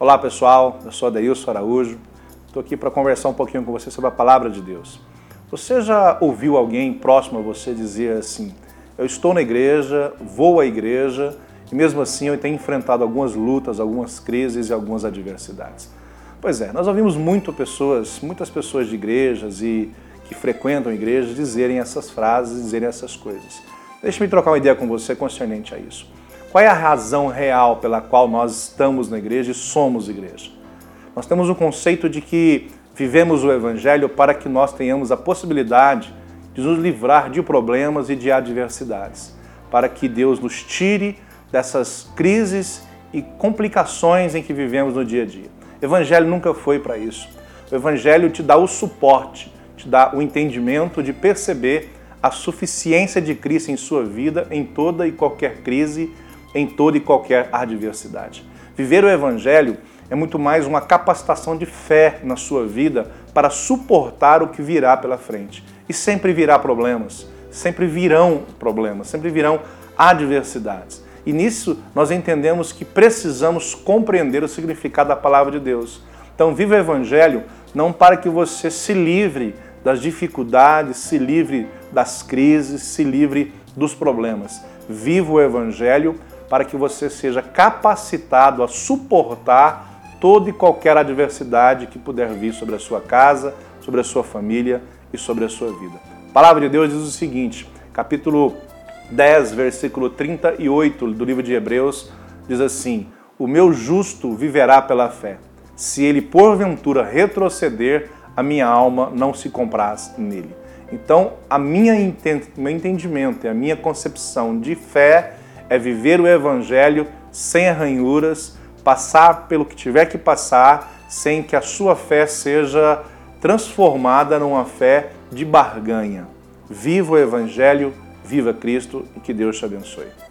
Olá pessoal, eu sou Adeilson Araújo, estou aqui para conversar um pouquinho com você sobre a palavra de Deus. Você já ouviu alguém próximo a você dizer assim: Eu estou na igreja, vou à igreja e mesmo assim eu tenho enfrentado algumas lutas, algumas crises e algumas adversidades? Pois é, nós ouvimos muito pessoas, muitas pessoas de igrejas e que frequentam igrejas dizerem essas frases, dizerem essas coisas. Deixe-me trocar uma ideia com você concernente a isso. Qual é a razão real pela qual nós estamos na igreja e somos igreja? Nós temos o conceito de que vivemos o Evangelho para que nós tenhamos a possibilidade de nos livrar de problemas e de adversidades, para que Deus nos tire dessas crises e complicações em que vivemos no dia a dia. O Evangelho nunca foi para isso. O Evangelho te dá o suporte, te dá o entendimento de perceber a suficiência de Cristo em sua vida em toda e qualquer crise em toda e qualquer adversidade. Viver o Evangelho é muito mais uma capacitação de fé na sua vida para suportar o que virá pela frente. E sempre virá problemas, sempre virão problemas, sempre virão adversidades. E nisso nós entendemos que precisamos compreender o significado da palavra de Deus. Então, viva o Evangelho não para que você se livre das dificuldades, se livre das crises, se livre dos problemas. Viva o Evangelho para que você seja capacitado a suportar toda e qualquer adversidade que puder vir sobre a sua casa, sobre a sua família e sobre a sua vida. A palavra de Deus diz o seguinte, capítulo 10, versículo 38 do livro de Hebreus, diz assim: O meu justo viverá pela fé. Se ele porventura retroceder, a minha alma não se compraz nele. Então, a minha meu entendimento e a minha concepção de fé é viver o Evangelho sem arranhuras, passar pelo que tiver que passar, sem que a sua fé seja transformada numa fé de barganha. Viva o Evangelho, viva Cristo e que Deus te abençoe.